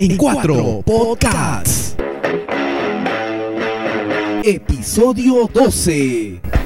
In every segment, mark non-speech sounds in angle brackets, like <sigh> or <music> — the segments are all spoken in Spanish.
en cuatro podcasts. Episodio 12.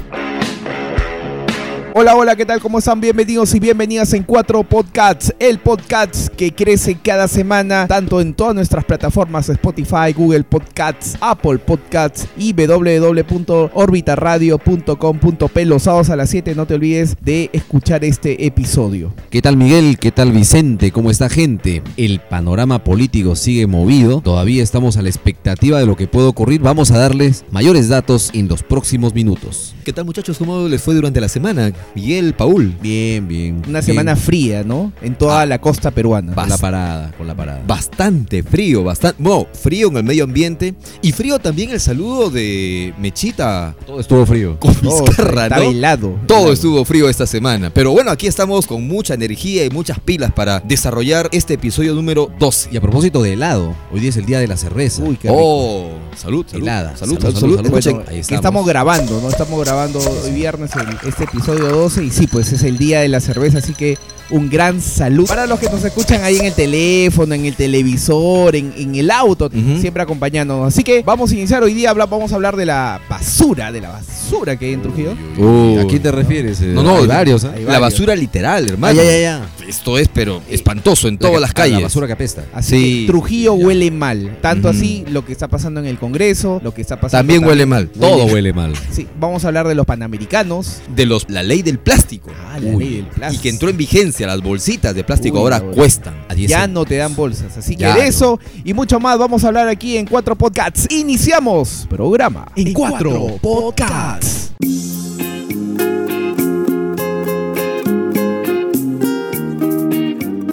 Hola, hola, ¿qué tal? ¿Cómo están? Bienvenidos y bienvenidas en Cuatro Podcasts, el podcast que crece cada semana, tanto en todas nuestras plataformas Spotify, Google Podcasts, Apple Podcasts y www.orbitaradio.com.p los sábados a las 7. No te olvides de escuchar este episodio. ¿Qué tal Miguel? ¿Qué tal Vicente? ¿Cómo está gente? El panorama político sigue movido, todavía estamos a la expectativa de lo que puede ocurrir. Vamos a darles mayores datos en los próximos minutos. ¿Qué tal muchachos? ¿Cómo les fue durante la semana? Miguel, Paul. Bien, bien. Una bien. semana fría, ¿no? En toda Ah. la costa peruana. Con la parada, con la parada. Bastante frío, bastante. No, frío en el medio ambiente. Y frío también el saludo de Mechita Todo estuvo frío. con Todo Vizcarra, ¿no? helado. Todo Helado. estuvo frío esta semana. Pero bueno, aquí estamos con mucha energía y muchas pilas para desarrollar este episodio número 12. Y a propósito de helado, hoy día es el día de la cerveza. Uy, qué rico. Oh, salud, salud. Helada. Salud, Salud, salud, salud, salud. salud. Bueno, estamos grabando, ¿no? Estamos grabando hoy viernes el- este episodio 12 y sí, pues es el día de la cerveza, así que un gran salud. Para los que nos escuchan ahí en el teléfono, en el televisor, en, en el auto, siempre acompañándonos. Así que vamos a iniciar hoy día, habla- vamos a hablar de la basura, de la basura que hay en Trujillo. Uy. ¿A quién te refieres? Eh, No, no, hay varios, ¿eh? hay La basura literal, hermano. Ya, ya, ya. Esto es, pero espantoso en La todas que- las calles. La basura que apesta. Así Sí. que Trujillo huele mal. Tanto así lo que está pasando en el Congreso, lo que está pasando. También huele mal. Todo huele mal. Sí, vamos a hablar de los panamericanos. De los, la ley del plástico. Ah, la Uy. ley del plástico. Y que entró en vigencia. Las bolsitas de plástico Uy, ahora cuestan. A 10 Ya centavos. no te dan bolsas. Así que Ya de no. eso y mucho más vamos a hablar aquí en Cuatro Podcasts. Iniciamos programa En Cuatro Podcasts.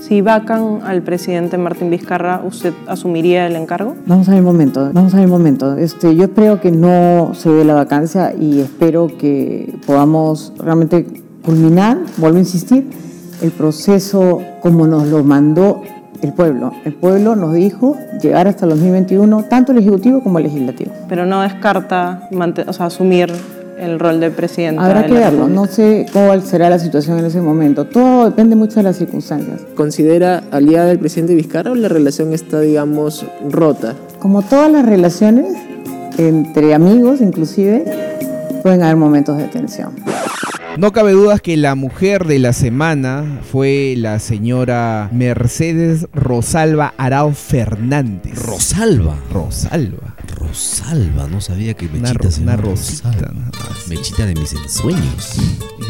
Si vacan al presidente Martín Vizcarra, ¿usted asumiría el encargo? Vamos a ver un momento, vamos a ver un momento. Este, yo espero que no se dé la vacancia y espero que podamos realmente culminar, vuelvo a insistir, el proceso como nos lo mandó el pueblo. El pueblo nos dijo llegar hasta el 2021, tanto el Ejecutivo como el Legislativo. Pero no descarta o sea, asumir el rol de presidente. Habrá que verlo, no sé cuál será la situación en ese momento. Todo depende mucho de las circunstancias. considera aliada del presidente Vizcarra o la relación está, digamos, rota? Como todas las relaciones, entre amigos inclusive, pueden haber momentos de tensión. No cabe dudas que la mujer de la semana fue la señora Mercedes Rosalba Arao Fernández. Rosalba. Rosalba. Rosalba. No sabía que Una, Mechita ro- se una rosita. Rosalba. Mechita de mis ensueños.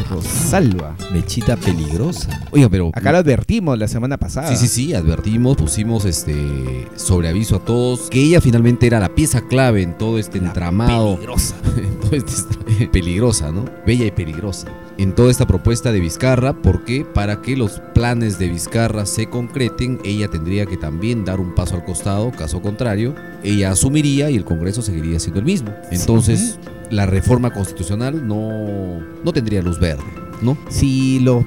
Rosalba. Mechita peligrosa. Oiga, pero. Acá lo advertimos la semana pasada. Sí, sí, sí, advertimos, pusimos este sobre aviso a todos que ella finalmente era la pieza clave en todo este entramado. Peligrosa. <laughs> todo este- <laughs> peligrosa, ¿no? Bella y peligrosa. En toda esta propuesta de Vizcarra, porque para que los planes de Vizcarra se concreten, ella tendría que también dar un paso al costado, caso contrario, ella asumiría y el Congreso seguiría siendo el mismo. Entonces, la reforma constitucional no, no tendría luz verde, ¿no? Si los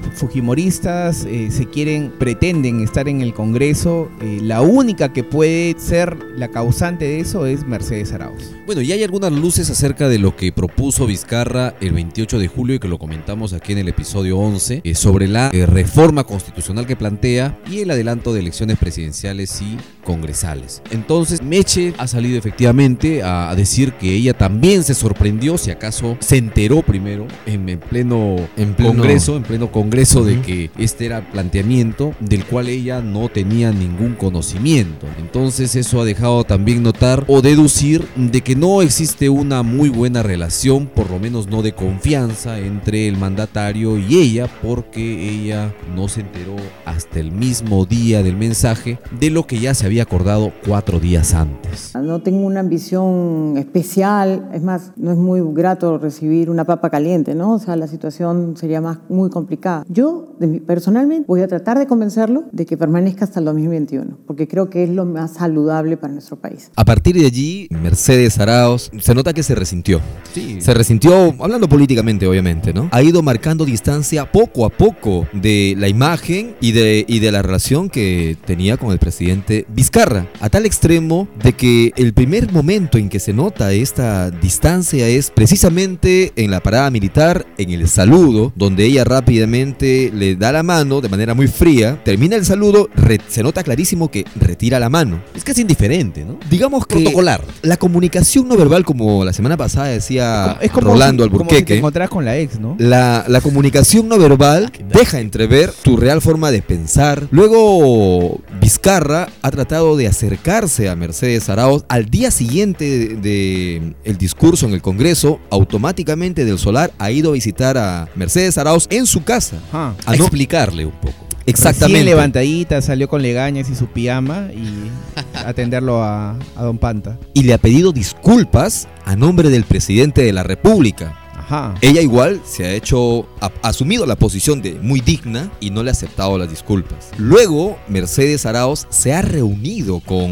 fujimoristas eh, se quieren, pretenden estar en el Congreso, eh, la única que puede ser la causante de eso es Mercedes Arauz. Bueno, y hay algunas luces acerca de lo que propuso Vizcarra el 28 de julio y que lo comentamos aquí en el episodio 11 eh, sobre la reforma constitucional que plantea y el adelanto de elecciones presidenciales y congresales. Entonces, Meche ha salido efectivamente a, a decir que ella también se sorprendió, si acaso se enteró primero en, en pleno, En pleno- congreso, en pleno congreso de que este era el planteamiento del cual ella no tenía ningún conocimiento. Entonces eso ha dejado también notar o deducir de que no existe una muy buena relación, por lo menos no de confianza, entre el mandatario y ella, porque ella no se enteró hasta el mismo día del mensaje de lo que ya se había acordado cuatro días antes. No tengo una ambición especial, es más, no es muy grato recibir una papa caliente, ¿no? O sea, la situación sería más muy complicada. Yo, personalmente, voy a tratar de convencerlo de que permanezca hasta el 2021, porque creo que es lo más saludable para nuestro país. A partir de allí, Mercedes Araos se nota que se resintió. Sí. Se resintió, hablando políticamente, obviamente, ¿no? Ha ido marcando distancia poco a poco de la imagen y de, y de la relación que tenía con el presidente Vizcarra. A tal extremo de que el primer momento en que se nota esta distancia es precisamente en la parada militar, en el saludo, donde ella rápidamente le da la mano de manera muy fría, termina el saludo, se nota clarísimo que retira la mano. Es casi indiferente, ¿no? Digamos que Protocolar. la comunicación no verbal, como la semana pasada decía es como Rolando si, como si te Alburqueque, encontrás con la ex, ¿no? la, la comunicación no verbal deja entrever tu real forma de pensar. Luego, Vizcarra ha tratado de acercarse a Mercedes Arauz. Al día siguiente de, de el discurso en el Congreso, automáticamente del Solar ha ido a visitar a Mercedes Arauz en su casa. Ajá. A A no- explicarle un poco. exactamente. Recién levantadita, salió con legañas y su pijama y <laughs> atenderlo a, a Don Panta. Y le ha pedido disculpas a nombre del presidente de la República. Ajá. Ella igual se ha hecho, ha asumido la posición de muy digna y no le ha aceptado las disculpas. Luego, Mercedes Arauz se ha reunido con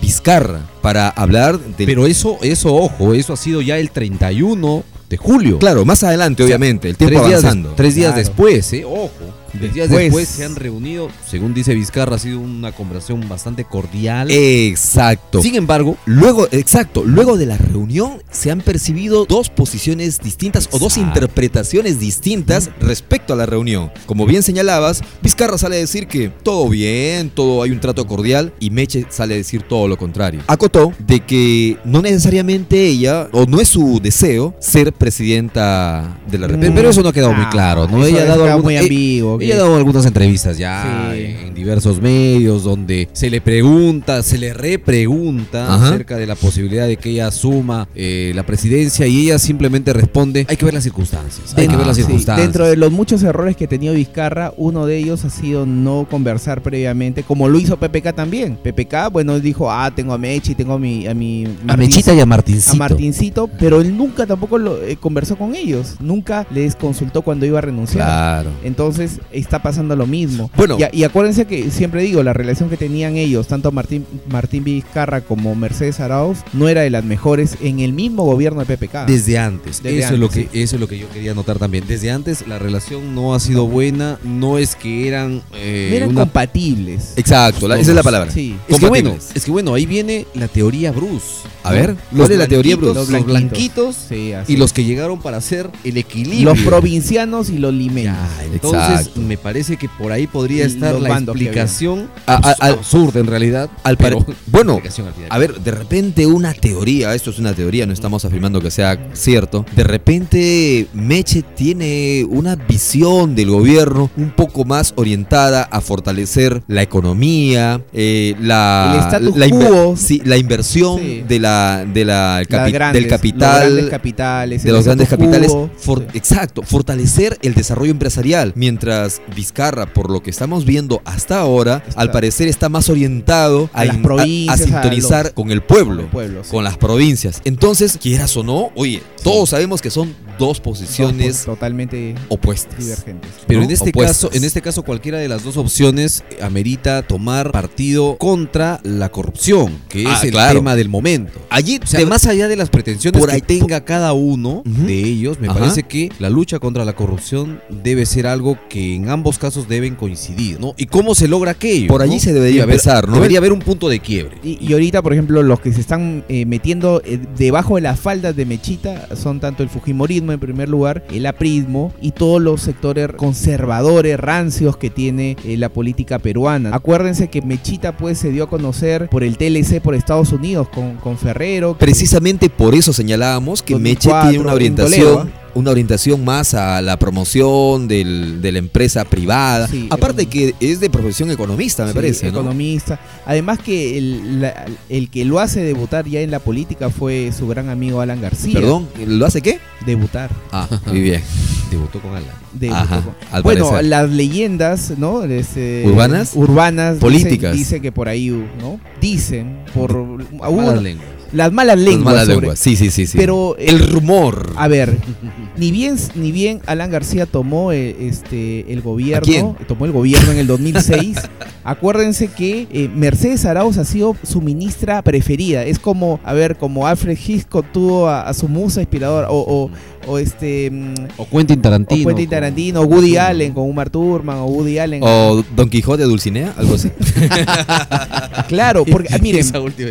Vizcarra para hablar del... Pero eso, eso, ojo, eso ha sido ya el 31 de julio. claro, más adelante, obviamente, el tiempo tres días, avanzando. des- tres días Claro. después, ¿eh? Ojo. Días Después. se han reunido, según dice Vizcarra, ha sido una conversación bastante cordial. Exacto. Sin embargo, Luego, exacto, luego de la reunión se han percibido dos posiciones distintas o dos interpretaciones distintas respecto a la reunión. Como bien señalabas, Vizcarra sale a decir que todo bien, todo hay un trato cordial y Meche sale a decir todo lo contrario. Acotó de que no necesariamente ella, o no es su deseo, ser presidenta de la República. pero eso no ha quedado muy claro, ¿no? Ella ha dado algún- muy eh, ambiguo. Ella ha que- dado algunas entrevistas ya Sí. en diversos medios donde se le pregunta, se le repregunta Ajá. acerca de la posibilidad de que ella asuma eh, la presidencia y ella simplemente responde, hay que ver las circunstancias, hay que ver las Sí, circunstancias. Dentro de los muchos errores que tenido Vizcarra, uno de ellos ha sido no conversar previamente, como lo hizo PPK también. PPK, bueno, dijo, ah, tengo a Mechi, tengo a mi... A, mi a Mechita y a Martincito. a Martincito, pero él nunca tampoco lo, eh, conversó con ellos, nunca les consultó cuando iba a renunciar. Claro. Entonces está pasando lo mismo. Bueno. y, acuérdense que siempre digo, la relación que tenían ellos, tanto Martín, Martín Vizcarra como Mercedes Arauz, no era de las mejores en el mismo gobierno de PPK. Desde antes, Desde eso, antes, es lo que, sí. eso es lo que yo quería notar también. Desde antes la relación no ha sido buena, no es que eran, eh, No eran una- compatibles. Exacto, la- esa es la palabra. Sí. Es que, bueno, es que bueno, ahí viene la teoría Bruce. A ver, los ¿cuál es la teoría Bruce? Los blanquitos Sí, y los que llegaron para hacer el equilibrio. los provincianos y los limeños. Ya, entonces Exacto. Me parece que por ahí podría estar los la explicación A- absurda en realidad. al pero bueno. A ver, de repente una teoría, esto es una teoría, no estamos afirmando que sea cierto. De repente Meche tiene una visión del gobierno un poco más orientada a fortalecer la economía, eh, la, El la, inver- quo. sí, la inversión Sí. de la, de la Las capi- grandes, del capital. Los grandes capitales. de los grandes capitales, quo. for- Sí. exacto, fortalecer el desarrollo empresarial, mientras Vizcarra, por lo que estamos viendo hasta ahora, Está- al parecer está más orientado a, A las a- provincias, a a sintonizar los- con el pueblo, Con el pueblo, sí. con las provincias. Entonces, quieras o no, oye, todos sabemos que son dos posiciones Dos, totalmente opuestas. divergentes. Pero ¿no? en este Opuestas. caso, en este caso cualquiera de las dos opciones eh, amerita tomar partido contra la corrupción, que Ah, es el claro. tema del momento. Allí, O sea, más allá de las pretensiones Por que ahí- tenga cada uno de ellos, me Ajá. parece que la lucha contra la corrupción debe ser algo que en ambos casos deben coincidir, ¿no? ¿Y cómo se logra aquello? Por allí no? se debería empezar, ¿no? Debería haber un punto de quiebre. Y, y ahorita, por ejemplo, los que se están eh, metiendo eh, debajo de las faldas de Mechita son tanto el Fujimorismo en primer lugar, el aprismo y todos los sectores conservadores, rancios que tiene eh, la política peruana. Acuérdense que Mechita pues se dio a conocer por el TLC por Estados Unidos con, con Ferrero. Precisamente por eso señalábamos que 2004, tiene una en orientación, Toledo, una orientación más a la promoción del- de la empresa privada. Sí, Aparte eh, que es de profesión economista, me Sí, parece, ¿no? economista. Además que el, la- el que lo hace debutar ya en la política fue su gran amigo Alan García. Perdón, ¿lo hace qué? Debutar. Ah, muy bien. Debutó con Alan. Debutó Ajá, con- bueno, parecer. las leyendas, ¿no? Este, ¿Urbanas? Urbanas. Políticas. Dicen, que por ahí, ¿no? Dicen, por hubo- Malas lenguas. las malas Las lenguas. malas sobre- lenguas, sí, sí, sí, sí. Pero eh, el rumor. a ver, <laughs> ni bien, ni bien Alan García tomó eh, este el gobierno, tomó el gobierno en el 2006, <laughs> acuérdense que eh, Mercedes Arauz ha sido su ministra preferida. Es como, a ver, como Alfred Hitchcock tuvo a, a su musa inspiradora, o, o, o este... mm, O Quentin Tarantino. o Quentin Tarantino, o Woody Allen con Uma Thurman, o Woody Allen. O Don Quijote de Dulcinea, algo así. <laughs> Claro, porque <laughs> miren, Esa última.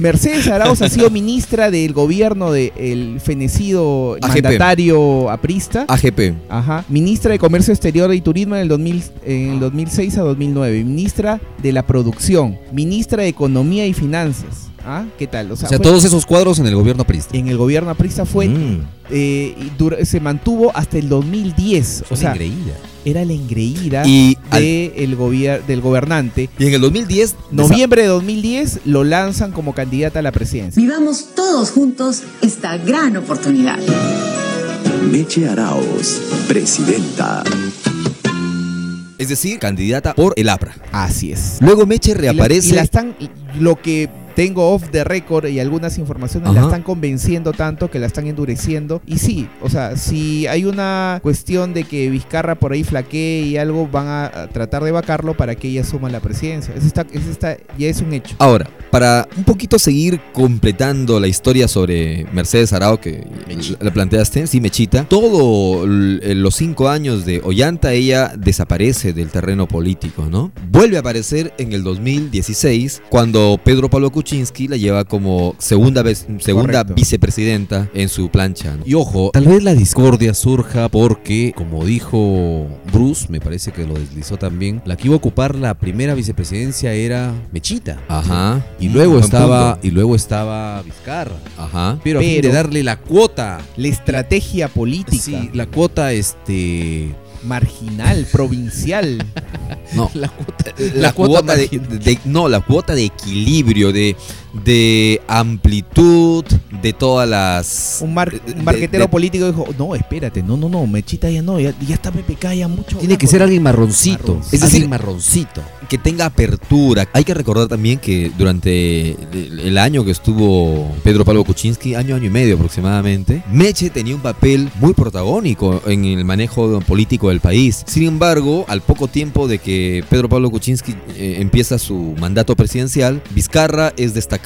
Mercedes Arauz ha sido <laughs> ministra del gobierno del fenecido AGP. mandatario aprista. AGP. Ajá. Ministra de Comercio Exterior y Turismo en el, 2000 en el 2006 a 2009. Ministra de la Producción. Ministra de Economía y Finanzas. ¿Ah? ¿Qué tal? O sea, fue- todos esos cuadros en el gobierno aprista. en el gobierno aprista fue Mm. eh, se mantuvo hasta el 2010. O Son sea, engreídas. era la engreída Y, al- el gobier- del gobernante. y en el 2010, Noviembre de 2010 lo lanzan como candidata a la presidencia. Vivamos todos juntos esta gran oportunidad. Meche Araos, presidenta. es decir, candidata por el APRA. Así es. Luego Meche Y la- reaparece. Y la están, lo que tengo off the record y algunas informaciones la Ajá. están convenciendo tanto que la están endureciendo. Y sí, o sea, si hay una cuestión de que Vizcarra por ahí flaquee y algo, van a, tratar de vacarlo para que ella asuma la presidencia. Eso está, eso está, ya es un hecho. Ahora, para un poquito seguir completando la historia sobre Mercedes Arao que la planteaste, sí, Mechita, todos los cinco años de Ollanta ella desaparece del terreno político, ¿no? Vuelve a aparecer en el 2016 cuando Pedro Pablo Kuczynski la lleva como segunda, vez, segunda Correcto. vicepresidenta en su plancha. ¿no? Y ojo, tal vez la discordia surja porque, como dijo Bruce, me parece que lo deslizó también, la que iba a ocupar la primera vicepresidencia era Mechita. Ajá. Y luego Buen estaba punto. y luego estaba Vizcarra. Ajá. Pero, a fin Pero- de darle la cuota. La estrategia política, Sí, la cuota este marginal, provincial. No. <laughs> la cuota la, cuota, de, de- no la cuota de equilibrio de de amplitud de todas las Un, mar- un marquetero de- político dijo, no, espérate, no, no, no, Mechita ya no, ya, ya está PPK ya mucho. tiene que hablando". ser alguien marroncito. Marroncito. Es decir, Alguien marroncito. que tenga apertura hay que recordar también que durante el, el año que estuvo Pedro Pablo Kuczynski año año y medio aproximadamente Meche tenía un papel muy protagónico en el manejo político del país sin embargo al poco tiempo de que Pedro Pablo Kuczynski eh, empieza su mandato presidencial Vizcarra es destacado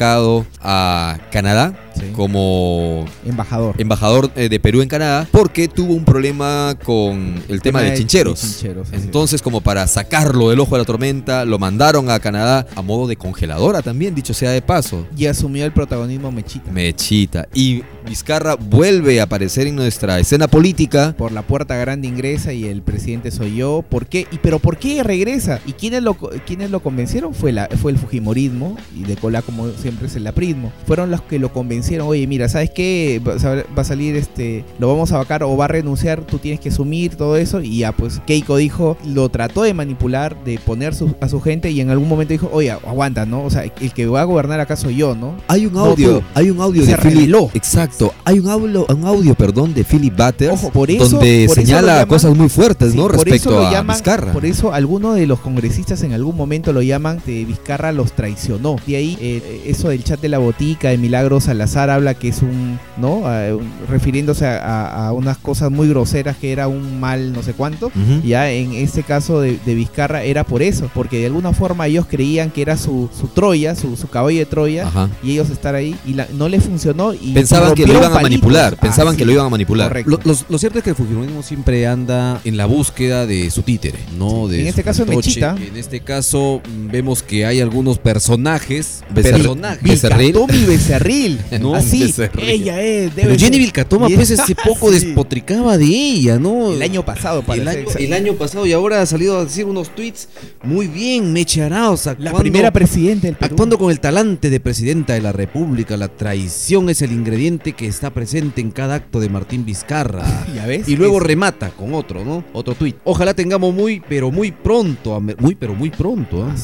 a Canadá Sí. como Embajador. embajador eh, de Perú en Canadá porque tuvo un problema con el tema de chincheros. chincheros, sí. Entonces, como para sacarlo del ojo de la tormenta, lo mandaron a Canadá a modo de congeladora también, dicho sea de paso. y asumió el protagonismo Mechita. Mechita. Y Vizcarra vuelve a aparecer en nuestra escena política. por la puerta grande ingresa y el presidente soy yo. ¿Por qué? ¿Y pero por qué regresa? ¿Y quiénes lo, quiénes lo convencieron? Fue, la, fue el Fujimorismo y de cola como siempre es el aprismo. Fueron los que lo convencieron. Oye, mira, ¿sabes qué? Va a salir este, lo vamos a vacar o va a renunciar, tú tienes que asumir todo eso. Y ya, pues Keiko dijo, lo trató de manipular, de poner su- a su gente y en algún momento dijo, oye, aguanta, ¿no? O sea, el que va a gobernar acá soy yo, ¿no? Hay un audio, hay un audio Se de Philip. Exacto. Hay un audio, un audio, perdón, de Philip Butters Ojo, por eso- donde por señala llaman- cosas muy fuertes, Sí, ¿no? Respecto a llaman- Vizcarra. Por eso algunos de los congresistas en algún momento lo llaman de Vizcarra los traicionó. De ahí eh, eso del chat de la botica de Milagro Salazar habla que es un, ¿no? Un- refiriéndose a, a- a unas cosas muy groseras que era un mal no sé cuánto. Ya en este caso de, de Vizcarra era por eso, porque de alguna forma ellos creían que era su, su Troya, su, su caballo de Troya, Ajá. y ellos estar ahí y la- no les funcionó. Y Pensaban que lo iban a manipular, pensaban Ah, que sí, lo iban a manipular. Lo, los- lo cierto es que el Fujimorismo siempre anda en la búsqueda de su títere, ¿no? Sí. De En este caso es fantoche. Mechita. En este caso vemos que hay algunos personajes. Becerril. personajes. Becerril. Becerril. <laughs> No, Así, Becerril. ella es. Pero debe Jenny ser- Vilcatoma, pues, hace <laughs> poco Sí. despotricaba de ella, ¿no? El año pasado, el parece. año, el año pasado y ahora ha salido a decir unos tweets muy bien, Meche Arauz, La primera presidenta del Perú. Actuando con el talante de presidenta de la República, la traición es el ingrediente que está presente en cada acto de Martín Vizcarra. <laughs> ¿Ya ves? Y luego Es- remata con otro, ¿no? Otro tuit. Ojalá tengamos muy, pero muy pronto, muy, pero muy pronto, ¿ah?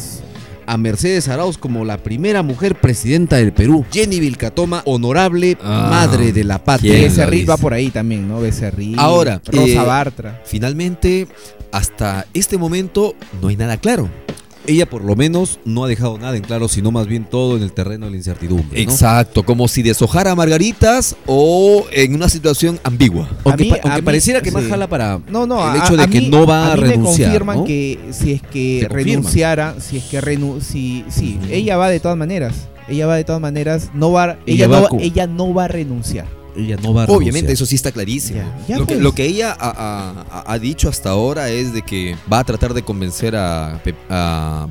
A Mercedes Arauz como la primera mujer presidenta del Perú. Jenny Vilcatoma, honorable Ah, madre de la patria. ¿quién lo Becerril va por ahí también, ¿no? Becerril. Ahora, Rosa eh, Bartra. Finalmente, hasta este momento no hay nada claro. Ella por lo menos no ha dejado nada en claro, sino más bien todo en el terreno de la incertidumbre. ¿no? Exacto, como si deshojara margaritas o en una situación ambigua. Aunque, A mí- pa- aunque a mí- pareciera que más sí. jala para No, no, el a- hecho de a que mí- no va a, mí renunciar. me confirman ¿no? que si es que renunciara, si es que renu si, sí, ella va de todas maneras. Ella va de todas maneras, no va, Ella ella, va no, ella no va a renunciar. Ella no va a Obviamente, renunciar. eso sí está clarísimo. Ya, ya lo, que, pues. lo que ella ha, ha- ha- ha dicho hasta ahora es de que va a tratar de convencer a,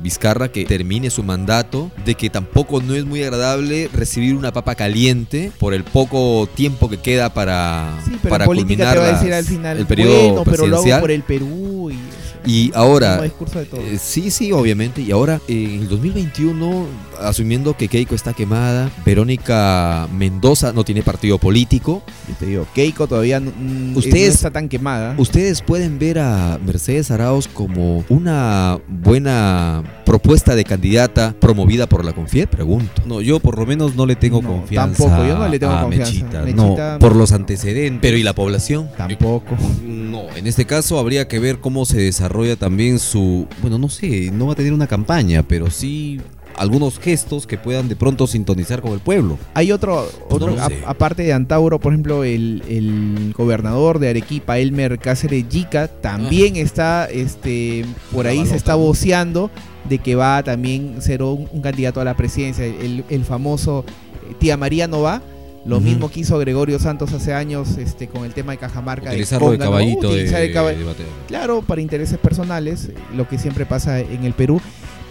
Vizcarra que termine su mandato, de que tampoco no es muy agradable recibir una papa caliente por el poco tiempo que queda para, Sí, pero para culminar las- al final, el periodo bueno, pero lo hago presidencial. por el Perú y, Y ahora, como discurso de todo. Eh, sí, sí, obviamente. Y ahora, en el 2021, asumiendo que Keiko está quemada, Verónica Mendoza no tiene partido político. Yo te digo, Keiko todavía no, mm, Ustedes- no está tan quemada. ¿Ustedes pueden ver a Mercedes Arauz como una buena propuesta de candidata promovida por la Confied? Pregunto. No, yo por lo menos no le tengo No, confianza. tampoco, yo no le tengo a confianza. Mechita, Mechita- no, por los antecedentes. Pero ¿y la población? Tampoco. No, en este caso habría que ver cómo se desarrolla también su, bueno, no sé, no va a tener una campaña, pero sí algunos gestos que puedan de pronto sintonizar con el pueblo. Hay otro, Pues otro a- aparte de Antauro, por ejemplo, el, el gobernador de Arequipa, Elmer Cáceres Yica, también está, este, por ahí se está voceando de que va a también ser un, un candidato a la presidencia, el, el famoso eh, Tía María no va. Lo mismo que hizo Gregorio Santos hace años este, con el tema de Cajamarca. Utilizarlo de caballito de, Utilizar el caba- de bateo. Claro, para intereses personales, eh, lo que siempre pasa en el Perú.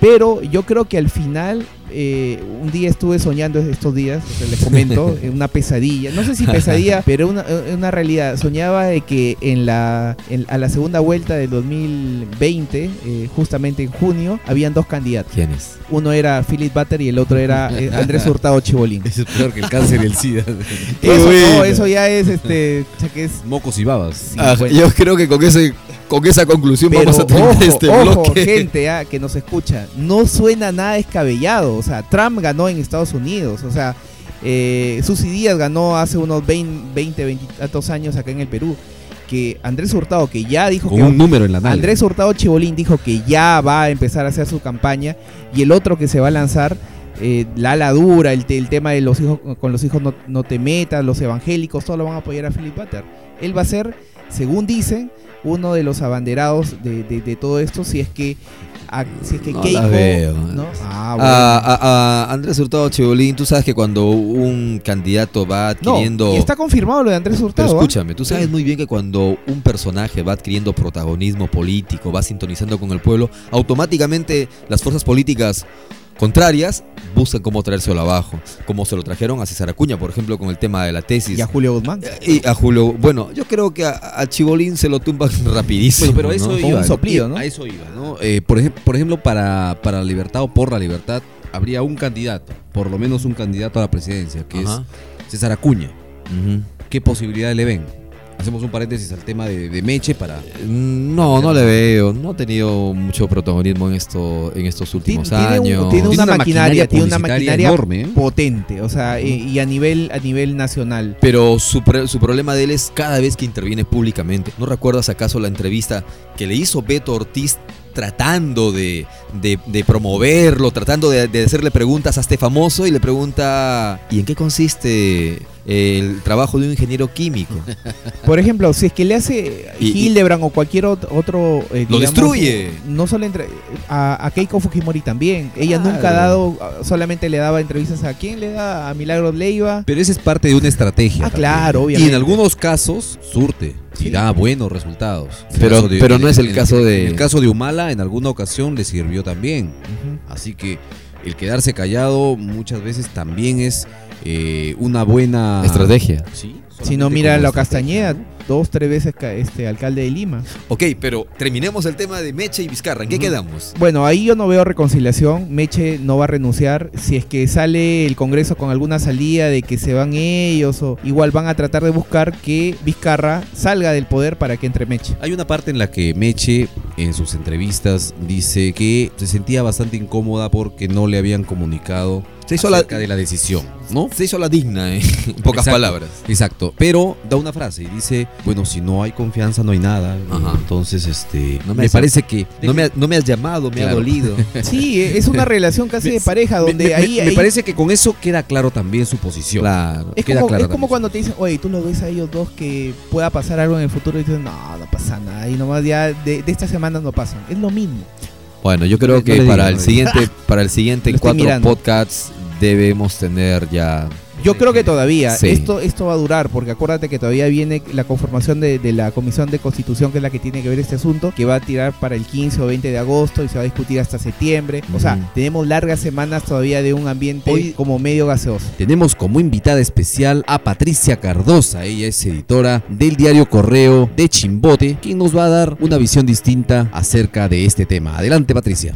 Pero yo creo que al final, eh, un día estuve soñando estos días, o sea, les comento, <laughs> en una pesadilla. No sé si pesadilla, <laughs> pero una, eh, una realidad. Soñaba de que en la, en- a la segunda vuelta del 2020, eh, justamente en junio, habían dos candidatos. ¿Quién es? Uno era Philip Butter y el otro era eh, Andrés Hurtado Chibolín. Eso es peor que el cáncer y el SIDA. <laughs> Eso bueno. no, eso ya es, este, que es Mocos y babas. Sí, Ah, bueno. yo creo que con, ese, con esa conclusión Pero vamos a terminar ojo, este ojo, bloque. gente ah, que nos escucha, no suena nada descabellado. O sea, Trump ganó en Estados Unidos. O sea, eh, Susy Díaz ganó hace unos 20, 20, 20 tantos años acá en el Perú. Que Andrés Hurtado, que ya dijo Con que un número en la nalga. Andrés Hurtado Chibolín dijo que ya va a empezar a hacer su campaña y el otro que se va a lanzar, eh, la ala dura, el, te- el tema de los hijos con los hijos no, no te metas, los evangélicos, todo lo van a apoyar a Philip Butter. Él va a ser, según dicen, uno de los abanderados de, de- de todo esto si es que a- si es que No Keiko veo. ¿no? Ah, A, bueno. a- a Andrés Hurtado Chibolín, tú sabes que cuando un candidato va No, adquiriendo... y está confirmado lo de Andrés Hurtado. Pero ¿ah? escúchame, tú sabes muy bien que cuando un personaje va adquiriendo protagonismo político, va sintonizando con el pueblo, automáticamente las fuerzas políticas contrarias buscan cómo traérselo abajo, como se lo trajeron a César Acuña, por ejemplo, con el tema de la tesis. Y a Julio Guzmán. Y a Julio, bueno, yo creo que a, a Chibolín se lo tumban <laughs> rapidísimo. Bueno, pero a eso iba. un ¿no? soplido, ¿no? A eso iba, ¿no? Eh, por, ejemplo, por ejemplo, para, para la libertad o por la libertad, habría un candidato, por lo menos un candidato a la presidencia, que Ajá. es César Acuña. ¿Qué posibilidades le ven? Hacemos un paréntesis al tema de, de Meche para... No, no le veo. No ha tenido mucho protagonismo en esto, en estos últimos Tiene un- años. tiene una maquinaria, tiene una maquinaria enorme. ¿eh? potente, o sea, y, y a nivel a nivel nacional. Pero su, su problema de él es cada vez que interviene públicamente. ¿No recuerdas acaso la entrevista que le hizo Beto Ortiz tratando de, de- de promoverlo, tratando de, de hacerle preguntas a este famoso y le pregunta, ¿y en qué consiste el trabajo de un ingeniero químico? <laughs> Por ejemplo, si es que le hace Y- y- Hildebrand o cualquier ot- otro... eh, Lo destruye. No solo entre, a, a Keiko Fujimori también. Ella Claro. nunca ha dado, ah, solamente le daba entrevistas a quién le da, a Milagros Leiva. Pero esa es parte de una estrategia. Ah, también. claro, Y obviamente. en algunos casos surte Sí. y da buenos resultados. Pero- pero no es el caso de- En el caso de Humala, en alguna ocasión le sirvió también. Así que el quedarse callado muchas veces también es eh, una buena Estrategia. Sí, Si no, mira la Castañeda, dos, tres veces este alcalde de Lima. Ok, pero terminemos el tema de Meche y Vizcarra. ¿En qué quedamos? Bueno, ahí yo no veo reconciliación. Meche no va a renunciar. Si es que sale el Congreso con alguna salida de que se van ellos, o igual van a tratar de buscar que Vizcarra salga del poder para que entre Meche. Hay una parte en la que Meche en sus entrevistas dice que se sentía bastante incómoda porque no le habían comunicado Se hizo la- de la decisión, ¿no? Se hizo la digna, eh, <laughs> en pocas Exacto, palabras. Exacto. Pero da una frase y dice, bueno, si no hay confianza no hay nada. Ajá. Entonces, este, No me parece que No me, ha- no me has llamado, me ha Claro. dolido. <laughs> Sí, es una relación casi de pareja donde me, ahí, me- ahí- me parece que con eso queda claro también su posición. claro. es queda como, clara es como cuando te dicen, oye, tú lo ves a ellos dos que pueda pasar algo en el futuro y dices, no, no pasa nada. Y nomás ya de, de esta semana no pasan. Es lo mismo. Bueno, yo creo No que no para, el no le siguiente, para el siguiente <laughs> cuatro mirando. podcasts debemos tener ya Yo creo que todavía. Sí. Esto, esto va a durar, porque acuérdate que todavía viene la conformación de, de la Comisión de Constitución, que es la que tiene que ver este asunto, que va a tirar para el 15 o 20 de agosto y se va a discutir hasta septiembre. O sea, tenemos largas semanas todavía de un ambiente Hoy- como medio gaseoso. Tenemos como invitada especial a Patricia Cardosa. Ella es editora del diario Correo de Chimbote, quien nos va a dar una visión distinta acerca de este tema. Adelante, Patricia.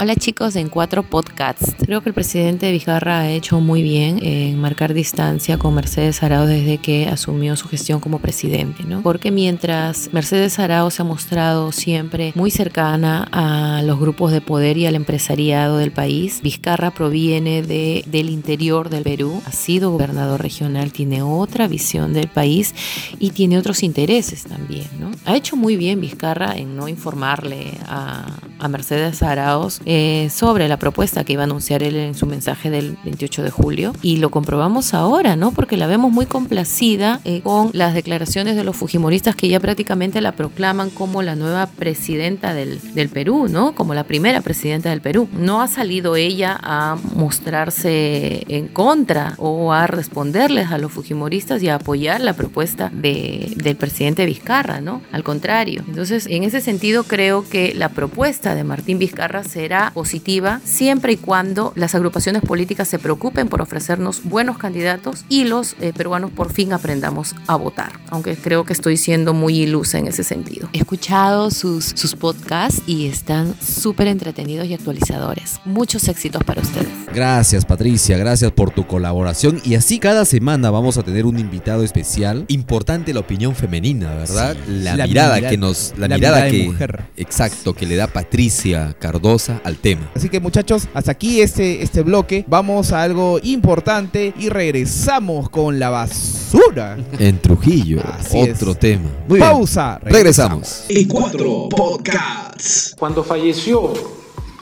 Hola chicos en Cuatro Podcasts. Creo que el presidente Vizcarra ha hecho muy bien en marcar distancia con Mercedes Arao desde que asumió su gestión como presidente, ¿no? Porque mientras Mercedes Arao se ha mostrado siempre muy cercana a los grupos de poder y al empresariado del país, Vizcarra proviene de, del interior del Perú, ha sido gobernador regional, tiene otra visión del país y tiene otros intereses también, ¿no? Ha hecho muy bien Vizcarra en no informarle a, a Mercedes Araos eh, sobre la propuesta que iba a anunciar él en su mensaje del 28 de julio y lo comprobamos ahora, ¿no? Porque la vemos muy complacida eh, con las declaraciones de los fujimoristas que ya prácticamente la proclaman como la nueva presidenta del, Perú, ¿no? Como la primera presidenta del Perú. No ha salido ella a mostrarse en contra o a responderles a los fujimoristas y a apoyar la propuesta de, del presidente Vizcarra, ¿no? Al contrario. Entonces, en ese sentido, creo que la propuesta de Martín Vizcarra será positiva siempre y cuando las agrupaciones políticas se preocupen por ofrecernos buenos candidatos y los eh, peruanos por fin aprendamos a votar. Aunque creo que estoy siendo muy ilusa en ese sentido. He escuchado sus, sus podcasts y están súper entretenidos y actualizadores. Muchos éxitos para ustedes. Gracias, Patricia. Gracias por tu colaboración. Y así cada semana vamos a tener un invitado especial. importante la opinión femenina, ¿verdad? la, la mirada mirada- que nos la, la mirada, mirada de que mujer. exacto que le da Patricia Cardosa al tema. Así que muchachos, hasta aquí este, este bloque. Vamos a algo importante y regresamos con la basura. En Trujillo, Así otro es. tema. Muy bien. Pausa. Regresamos. E4 Podcasts. Cuando falleció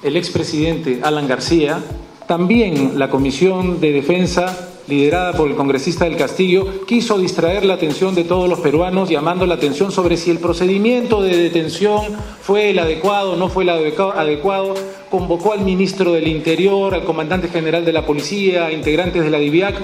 el expresidente Alan García, también la Comisión de Defensa, liderada por el congresista del Castillo, quiso distraer la atención de todos los peruanos, llamando la atención sobre si el procedimiento de detención fue el adecuado no fue el adecuado. Convocó al ministro del Interior, al comandante general de la Policía, a integrantes de la DIVIAC,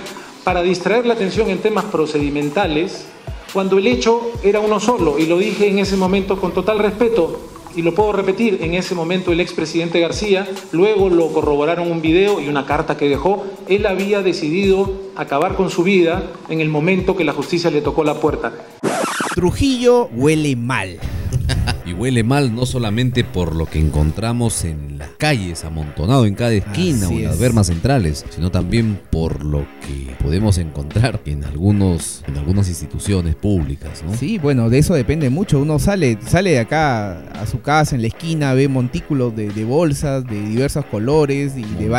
para distraer la atención en temas procedimentales, cuando el hecho era uno solo, y lo dije en ese momento con total respeto, y lo puedo repetir, en ese momento el expresidente García, luego lo corroboraron un video y una carta que dejó, él había decidido acabar con su vida en el momento que la justicia le tocó la puerta. Trujillo huele mal. <laughs> Y huele mal no solamente por lo que encontramos en las calles, amontonado en cada esquina Así o en las es. vermas centrales, sino también por lo que podemos encontrar en algunos en algunas instituciones públicas, ¿no? Sí, bueno, de eso depende mucho. Uno sale, sale de acá a su casa, en la esquina, ve montículos de, de bolsas de diversos colores y de, ¿no?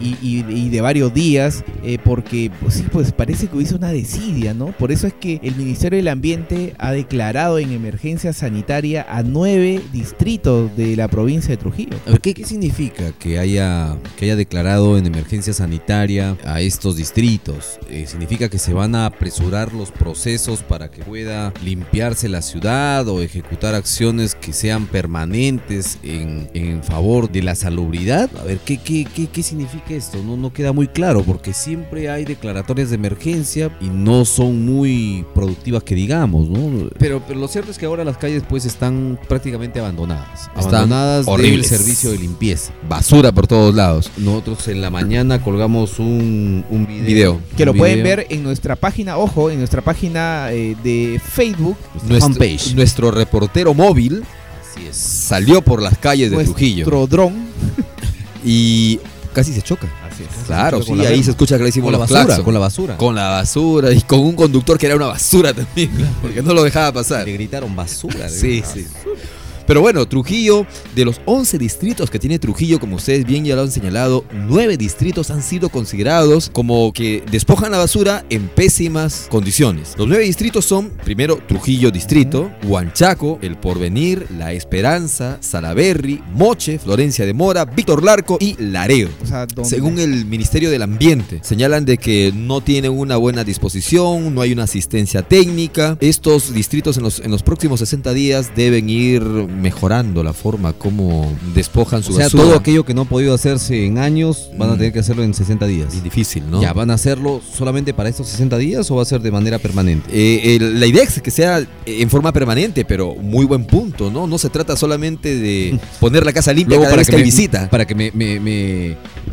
y, y- y de varios días, eh, porque pues sí, pues parece que hubiese una desidia, ¿no? Por eso es que el Ministerio del Ambiente ha declarado en emergencia sanitaria a nueve distritos de la provincia de Trujillo. A ver, ¿qué, qué significa que haya, que haya declarado en emergencia sanitaria a estos distritos? Eh, ¿Significa que se van a apresurar los procesos para que pueda limpiarse la ciudad o ejecutar acciones que sean permanentes en, en favor de la salubridad? A ver, ¿qué, qué, qué, qué significa esto? No, no queda muy claro porque siempre hay declaratorias de emergencia y no son muy productivas que digamos, ¿no? Pero, pero lo cierto es que ahora las calles pues están prácticamente abandonadas. Están abandonadas horribles. del servicio de limpieza. Basura por todos lados. Nosotros en la mañana colgamos un, un video. Video. Que lo pueden ver en nuestra página, ojo, en nuestra página eh, de Facebook. Nuestro, fanpage. nuestro reportero móvil Así es. salió por las calles de Trujillo Nuestro dron. <laughs> y casi se choca. Así es. Claro, sí, ahí se escucha clarísimo Con la basura. claxon. Con la basura. Con la basura y con un conductor que era una basura también, <laughs> porque no lo dejaba pasar. Le gritaron basura. Sí, le sí. gritaron. Pero bueno, Trujillo, de los 11 distritos que tiene Trujillo, como ustedes bien ya lo han señalado, 9 distritos han sido considerados como que despojan la basura en pésimas condiciones. Los 9 distritos son, primero, Trujillo Distrito, Huanchaco, El Porvenir, La Esperanza, Salaberry, Moche, Florencia de Mora, Víctor Larco y Laredo. O sea, Según el Ministerio del Ambiente, señalan de que no tienen una buena disposición, no hay una asistencia técnica. Estos distritos en los, en los próximos 60 días deben ir mejorando la forma como despojan su O sea, basura. todo aquello que no ha podido hacerse en años van a tener que hacerlo en 60 días. Es difícil, ¿no? Ya, ¿van a hacerlo solamente para estos 60 días o va a ser de manera permanente? Eh, el- la idea es que sea eh, en forma permanente, pero muy buen punto, ¿no? No se trata solamente de <laughs> poner la casa limpia Luego cada para vez que, me, visita. para que me, me,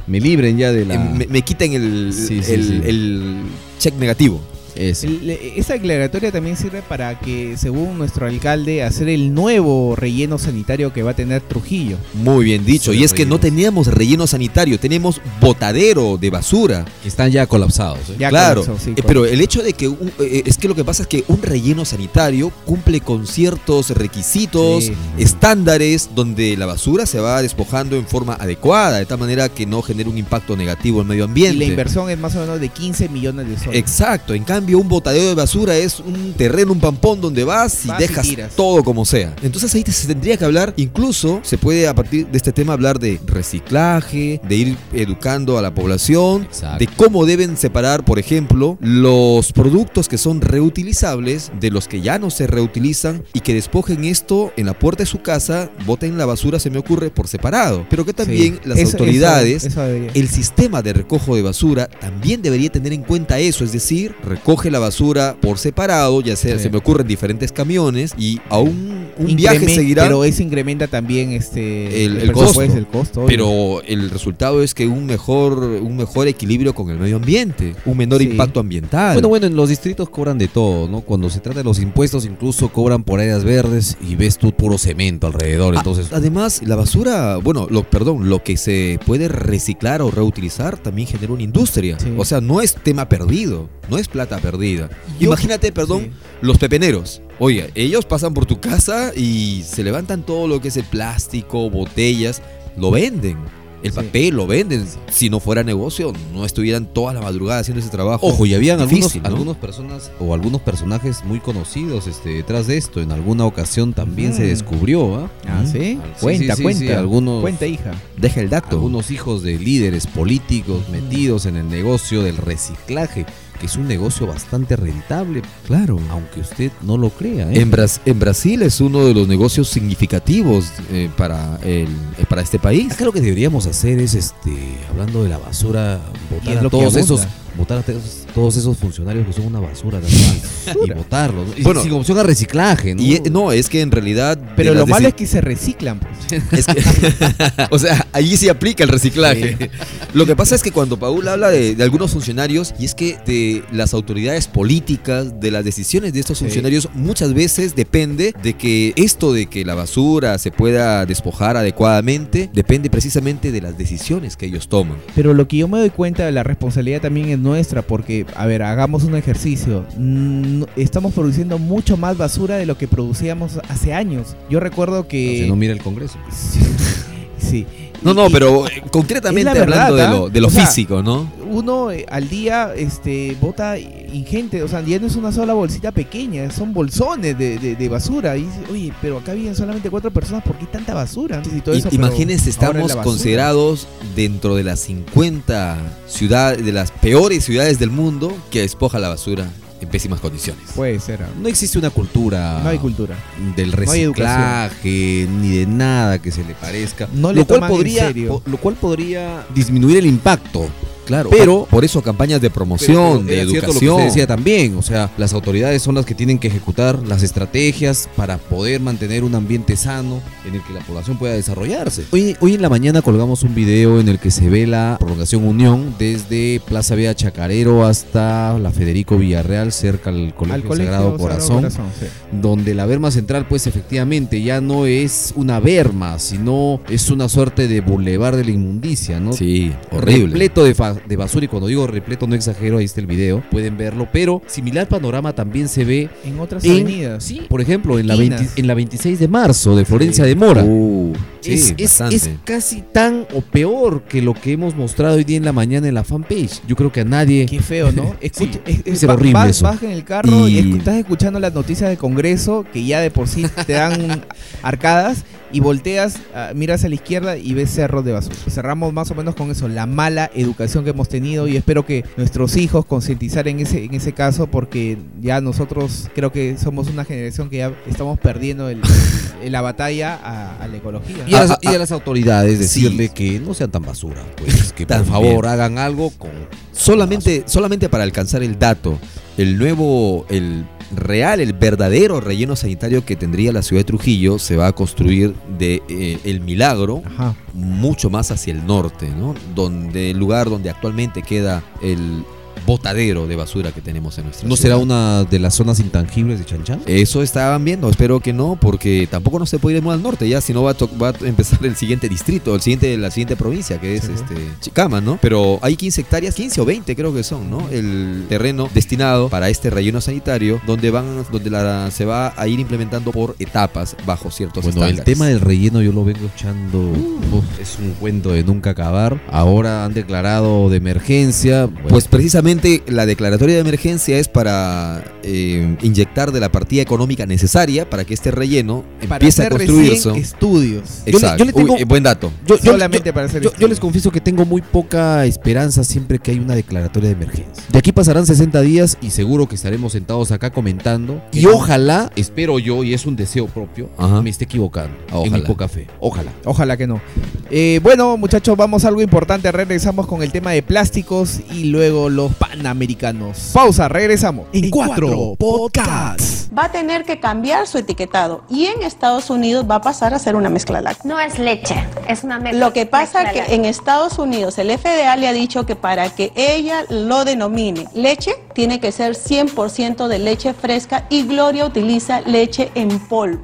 me- libren ya de la... Eh, me, me quiten el, Sí, sí, el, sí. el check negativo. Eso. Esa declaratoria también sirve para que, según nuestro alcalde, hacer el nuevo relleno sanitario que va a tener Trujillo. Muy bien dicho. Sí, y es que no teníamos relleno sanitario, tenemos botadero de basura. Que están ya colapsados. ¿eh? Ya claro, colapsó, sí, Eh, pero el hecho de que un- eh, es que lo que pasa es que un relleno sanitario cumple con ciertos requisitos, Sí. estándares, donde la basura se va despojando en forma adecuada, de tal manera que no genere un impacto negativo al medio y ambiente. la inversión es más o menos de 15 millones de soles. Exacto, en cambio un botadero de basura es un terreno, un pampón donde vas y Vas y dejas tiras. todo como sea. Entonces ahí se tendría que hablar, incluso se puede a partir de este tema hablar de reciclaje, de ir educando a la población, Exacto. de cómo deben separar, por ejemplo, los productos que son reutilizables de los que ya no se reutilizan y que despojen esto en la puerta de su casa, boten la basura, se me ocurre, por separado. Pero que también Sí. las Eso- autoridades eso- eso el sistema de recojo de basura también debería tener en cuenta eso, es decir, recoge la basura por separado, ya sea, Sí. se me ocurren diferentes camiones y a un, un viaje seguirá. Pero eso incrementa también este El- el costo. el costo. Pero el resultado es que un mejor, un mejor equilibrio con el medio ambiente, un menor Sí. impacto ambiental. Bueno, bueno, en los distritos cobran de todo, ¿no? Cuando se trata de los impuestos, incluso cobran por áreas verdes y ves tú puro cemento alrededor. A- Entonces, además, la basura, bueno, lo, perdón, lo que se puede reciclar o reutilizar también genera una industria. Sí. O sea, no es tema perdido, no es plata perdida. Yo- Imagínate, perdón, Sí. los pepeneros. Oiga, ellos pasan por tu casa y se levantan todo lo que es el plástico, botellas, lo venden. El Sí. papel lo venden. Si no fuera negocio, no estuvieran toda la madrugada haciendo ese trabajo. ojo, y habían Difícil, algunos, ¿no? algunas personas o algunos personajes muy conocidos este, detrás de esto. En alguna ocasión también se Mm. descubrió, ¿ah? Ah, ¿sí? Sí, Cuenta, sí, sí, cuenta. sí, algunos- Cuenta, hija. Deja el dato. Algunos hijos de líderes políticos metidos en el negocio del reciclaje, que es un negocio bastante rentable, Claro. aunque usted no lo crea. ¿eh? En, Bras- en Brasil es uno de los negocios significativos eh, para, el, eh, para este país. Acá lo que deberíamos hacer es, este, hablando de la basura, votar a todos esos, votar a todos, todos esos funcionarios que son una basura también, y votarlos. ¿no? Y Bueno, sin opción a reciclaje, ¿no? Y eh, no, es que en realidad. Pero lo malo es que se reciclan. pues. Es que- <laughs> o sea, allí se aplica el reciclaje. Lo que pasa es que cuando Paul habla de, de algunos funcionarios, y es que de las autoridades políticas, de las decisiones de estos Sí. funcionarios, muchas veces depende de que esto de que la basura se pueda despojar adecuadamente, depende precisamente de las decisiones que ellos toman. Pero lo que yo me doy cuenta de la responsabilidad también es nuestra, porque, a ver, hagamos un ejercicio. Estamos produciendo mucho más basura de lo que producíamos hace años. Yo recuerdo que... Si no mira el Congreso. <laughs> Sí. sí. No, Y- no, y pero eh, concretamente verdad, hablando de lo, de lo O sea, físico, ¿no? Uno eh, al día este, bota ingente, o sea, ya no es una sola bolsita pequeña, son bolsones de, de- de basura. Y dices, oye, pero acá viven solamente cuatro personas, ¿por qué tanta basura? Sí, todo eso, Imagínense, estamos considerados dentro de las 50 ciudades, de las peores ciudades del mundo que despoja la basura en pésimas condiciones. Puede ser. No existe una cultura no hay cultura. del No reciclaje ni de nada que se le parezca. No le lo cual podría, lo cual podría disminuir el impacto. Claro, Pero- por eso campañas de promoción, Pero- pero de era cierto lo que educación. usted decía también, o sea, las autoridades son las que tienen que ejecutar las estrategias para poder mantener un ambiente sano en el que la población pueda desarrollarse. Hoy, hoy en la mañana colgamos un video en el que se ve la prolongación Unión desde Plaza Vía Chacarero hasta la Federico Villarreal, cerca al Colegio, Al colegio Sagrado Corazón sí. donde la berma central pues efectivamente ya no es una berma, sino es una suerte de bulevar de la inmundicia, ¿no? Sí, horrible. Repleto de, de basura y cuando digo repleto no exagero, ahí está el video, pueden verlo, pero similar panorama también se ve En otras en- avenidas. Sí, por ejemplo, en la, Esquinas. 20 en la 26 de marzo de Florencia de Mora. Uh, sí, es, es- es casi tan o peor que lo que hemos mostrado hoy día en la mañana en la fanpage. Yo creo que a nadie. Qué feo, ¿no? <laughs> Escucha, Sí, es- es- ser va- horrible vas, eso. vas en el carro y, Y- estás escuchando las noticias del Congreso que ya de por sí te dan <laughs> arcadas y volteas, ah, miras a la izquierda y ves cerros de basura. Cerramos más o menos con eso, la mala educación que hemos tenido y espero que nuestros hijos concientizar en ese, en ese caso porque ya nosotros creo que somos una generación que ya estamos perdiendo el- <laughs> el- la batalla a, a la ecología. Y a, las, Ah, ah, y a las autoridades sí. decirle que no sean tan basura, pues <laughs> que por favor hagan algo con Solamente, solamente para alcanzar el dato, el nuevo, el real, el verdadero relleno sanitario que tendría la ciudad de Trujillo se va a construir de eh, El Milagro Ajá. mucho más hacia el norte, ¿no? Donde el lugar donde actualmente queda el botadero de basura que tenemos en nuestra ¿No ciudad. será una de las zonas intangibles de Chanchán? Eso estaban viendo, espero que no, porque tampoco no se puede ir muy al norte, ya si no va va a empezar el siguiente distrito, el siguiente, la siguiente provincia, que es Sí. este Chicama, ¿no? Pero hay 15 hectáreas, 15 o 20 creo que son, ¿no? El terreno destinado para este relleno sanitario, donde van, donde la, se va a ir implementando por etapas bajo ciertos Bueno, el tema del relleno yo lo vengo echando. uf, es un cuento de nunca acabar. Ahora han declarado de emergencia. bueno, Pues precisamente la declaratoria de emergencia es para eh, inyectar de la partida económica necesaria para que este relleno Para empiece a construirse. estudios. Yo le- Exacto. yo le tengo- Uy, eh, buen dato. yo, yo- solamente yo- para hacer yo- les confieso que tengo muy poca esperanza siempre que hay una declaratoria de emergencia. De aquí pasarán 60 días y seguro que estaremos sentados acá comentando. Y ojalá, espero yo, y es un deseo propio, Ajá. me esté equivocando. En mi Ojalá. poca fe. Ojalá. Ojalá que no. Eh, bueno, muchachos, vamos a algo importante. Regresamos con el tema de plásticos y luego los panamericanos. Pausa, regresamos. En cuatro podcasts. va a tener que cambiar su etiquetado y en Estados Unidos va a pasar a ser una mezcla láctea. No es leche, es una mezcla. Lo que pasa mezcla que láctea. en Estados Unidos el FDA le ha dicho que para que ella lo denomine leche, tiene que ser 100% de leche fresca y Gloria utiliza leche en polvo.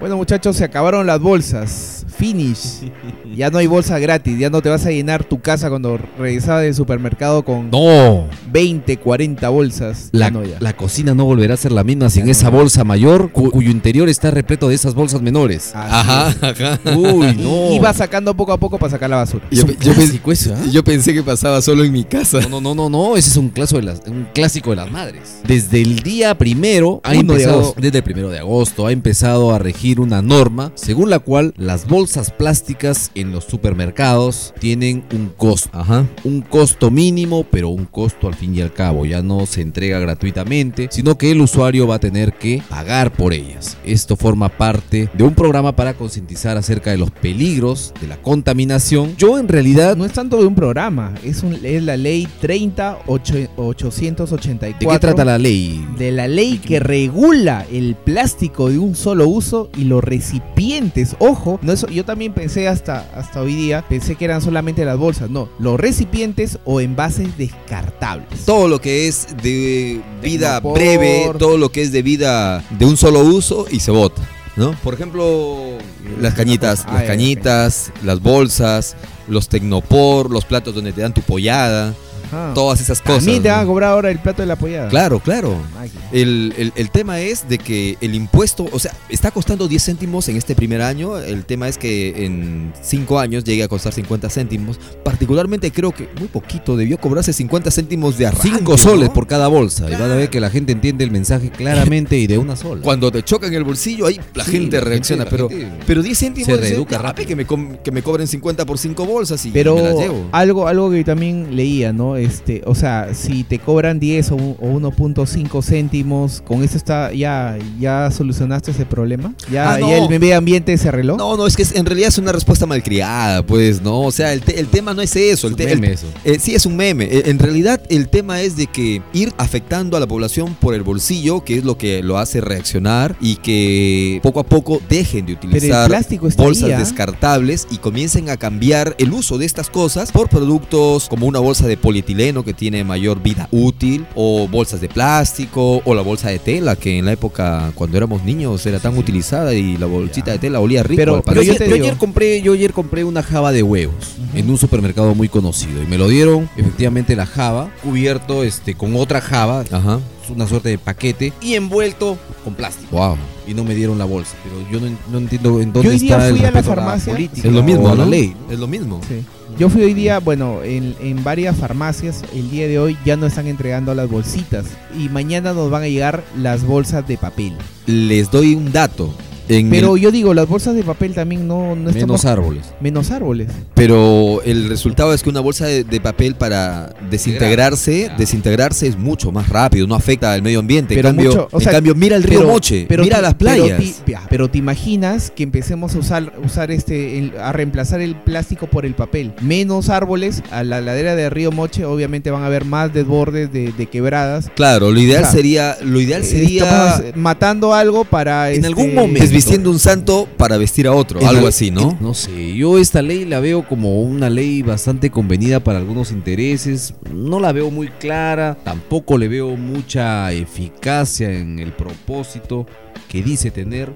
Bueno, muchachos, se acabaron las bolsas. Finish. <laughs> Ya no hay bolsa gratis. Ya no te vas a llenar tu casa cuando regresabas del supermercado con No. 20, 40 bolsas. La, Ya no, ya. la cocina no volverá a ser la misma sin esa bolsa mayor cu- cuyo interior está repleto de esas bolsas menores. Así Ajá, es. ajá. Uy, no. Y va sacando poco a poco para sacar la basura. Yo yo clásico eso, ¿ah? Yo pensé que pasaba solo en mi casa. No, no, no, no, no, ese es un clásico de las, un clásico de las madres. Desde el día primero ha de empezado, desde el primero de agosto ha empezado a regir una norma según la cual las bolsas plásticas en los supermercados tienen un costo. Ajá. Un costo mínimo, pero un costo al fin y al cabo. Ya no se entrega gratuitamente, sino que el usuario va a tener que pagar por ellas. Esto forma parte de un programa para concientizar acerca de los peligros de la contaminación. Yo en realidad No es tanto de un programa, es, un- es la ley 30 884. ¿De qué trata la ley? De la ley que regula el plástico de un solo uso y los recipientes. Ojo, no eso, yo también pensé hasta, hasta hoy día, pensé que eran solamente las bolsas. No, los recipientes o envases descartables. Todo lo que es de vida Tecnopor. breve, todo lo que es de vida de un solo uso y se bota. ¿No? Por ejemplo, las cañitas, Ah, las cañitas, las bolsas, los tecnopor, los platos donde te dan tu pollada, Todas esas cosas. También te van a cobrar ahora el plato de la apoyada. Claro, claro. El, el- el tema es de que el impuesto, o sea, está costando 10 céntimos en este primer año. El tema es que en 5 años llegue a costar 50 céntimos. Particularmente creo que muy poquito, debió cobrarse 50 céntimos de arranque. 5 soles ¿no? por cada bolsa. Y van a ver que la gente entiende el mensaje claramente y de una sola. Cuando te chocan el bolsillo, ahí la Sí, gente la reacciona. gente- pero, gente pero 10 céntimos se reeduca "Ya, rápido". que me, que me cobren 50 por 5 bolsas y Pero me las llevo. algo, algo que también leía, ¿no? Este, o sea, si te cobran 10 o, un- o 1.5 céntimos, ¿con eso está ya, ya solucionaste ese problema? ¿Ya, Ah, no. ya el medio ambiente se arregló? No, no, es que es- en realidad es una respuesta malcriada, pues, ¿no? O sea, el, te- el tema no es eso. El, un te- el- meme eso. Eh, sí, es un meme. Eh, En realidad, el tema es de que ir afectando a la población por el bolsillo, que es lo que lo hace reaccionar, y que poco a poco dejen de utilizar bolsas ahí, ¿ah? descartables y comiencen a cambiar el uso de estas cosas por productos como una bolsa de polietileno que tiene mayor vida útil, o bolsas de plástico, o la bolsa de tela que en la época cuando éramos niños era tan utilizada y la bolsita de tela olía rico. Pero, al pero parecer. yo, yo ayer compré, yo ayer compré una java de huevos en un supermercado muy conocido y me lo dieron efectivamente la java cubierto este con otra java, Ajá. una suerte de paquete y envuelto con plástico. Wow. Y no me dieron la bolsa, pero yo no, no entiendo en Yo dónde día está el fui a la farmacia. política Es lo mismo, o a la ¿no? ley. Es lo mismo. Sí. Yo fui hoy día, bueno, en, varias farmacias, el día de hoy ya no están entregando las bolsitas y mañana nos van a llegar las bolsas de papel. Les doy un dato. En Pero el- yo digo, las bolsas de papel también no, no Menos estamos... árboles. Menos árboles. pero el resultado es que una bolsa de, de papel para desintegrarse, desintegrarse es mucho más rápido, no afecta al medio ambiente. Pero en cambio, mucho, o en cambio, mira el río pero- Moche, pero mira las playas. Pero, te imaginas que empecemos a usar, usar este, el- a reemplazar el plástico por el papel. Menos árboles, a la ladera de Río Moche obviamente van a haber más desbordes de, de quebradas. Claro, lo ideal O sea, sería, lo ideal Eh, sería matando algo para... En este, algún momento. Desvistiendo un santo para vestir a otro, algo al- así, ¿no? No sé, yo esta ley la veo como una ley bastante convenida para algunos intereses. No la veo muy clara, tampoco le veo mucha eficacia en el propósito que dice tener.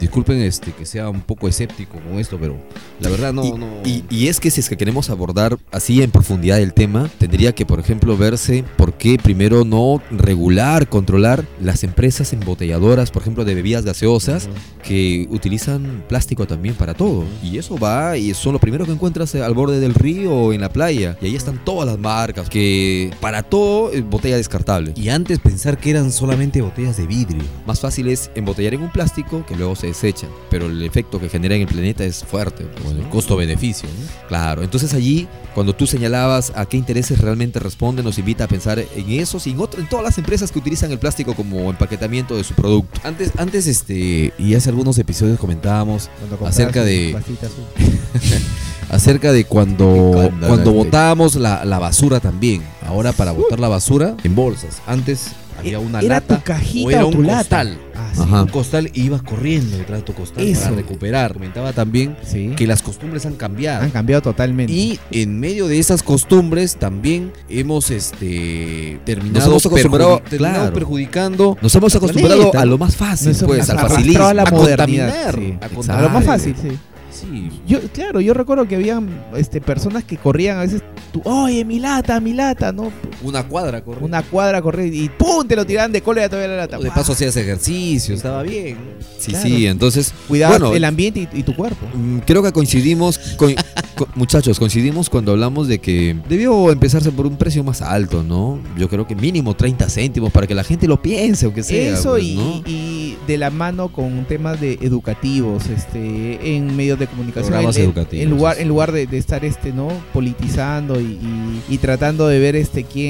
Disculpen este que sea un poco escéptico con esto, pero la verdad no, y, no. y- y es que si es que queremos abordar así en profundidad el tema, tendría que, por ejemplo, verse por qué primero no regular, controlar las empresas embotelladoras, por ejemplo, de bebidas gaseosas, que utilizan plástico también para todo. Y eso va y son lo primero que encuentras al borde del río o en la playa. Y ahí están todas las marcas, que para todo botella descartable. Y antes pensar que eran solamente botellas de vidrio. Más fácil es embotellar en un plástico que luego se desechan, pero el efecto que genera en el planeta es fuerte. pues, Bueno, el ¿no? costo-beneficio, ¿no? Claro, entonces allí, cuando tú señalabas a qué intereses realmente responden, nos invita a pensar en esos y en, otro- en todas las empresas que utilizan el plástico como empaquetamiento de su producto. Antes, antes este, y hace algunos episodios comentábamos acerca de <laughs> acerca de cuando, <laughs> cuando botábamos la, la basura también. Ahora para botar la basura en bolsas. Antes había una Era lata tu cajita o era o un lata. costal. Ah, sí. Un costal y ibas corriendo detrás de tu costal Eso. para recuperar. Comentaba también Sí. que las costumbres han cambiado. Han cambiado totalmente. Y en medio de esas costumbres también hemos este terminado, Nos hemos acostumbrado- terminado claro. perjudicando Nos hemos acostumbrado a lo más fácil, Nos pues, al facilismo. a la a modernidad, contaminar, sí. a lo más fácil, sí. Sí. Yo, claro, yo recuerdo que habían este, personas que corrían a veces, tú, oye, mi lata, mi lata, ¿no? Una cuadra, correcto. Una cuadra corría y ¡pum! te lo tiraban de cola y ya todavía la lata. De paso hacías ejercicio, estaba bien. Sí, Claro. sí, entonces, bueno, el ambiente y, y tu cuerpo. Mm, Creo que coincidimos, coi- <laughs> co- muchachos, coincidimos cuando hablamos de que debió empezarse por un precio más alto, ¿no? Yo creo que mínimo 30 céntimos para que la gente lo piense, aunque sea. Eso pues, y, ¿no? y de la mano con temas de educativos, este, en medios de comunicación, Programas en, en- educativos, en lugar, en lugar de, de estar este, ¿no? politizando y, y- y tratando de ver este quién